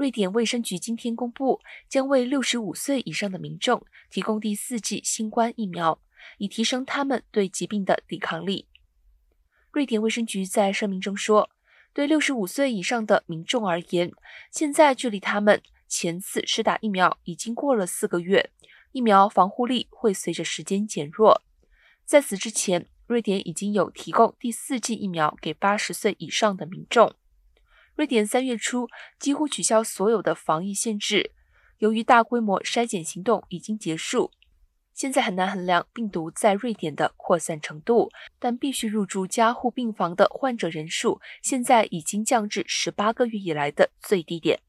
瑞典卫生局今天公布，将为六十五岁以上的民众提供第四剂新冠疫苗，以提升他们对疾病的抵抗力。瑞典卫生局在声明中说，对六十五岁以上的民众而言，现在距离他们前次施打疫苗已经过了四个月，疫苗防护力会随着时间减弱。在此之前，瑞典已经有提供第四剂疫苗给八十岁以上的民众。瑞典三月初几乎取消所有的防疫限制，由于大规模筛检行动已经结束，现在很难衡量病毒在瑞典的扩散程度。但必须入住加护病房的患者人数现在已经降至十八个月以来的最低点。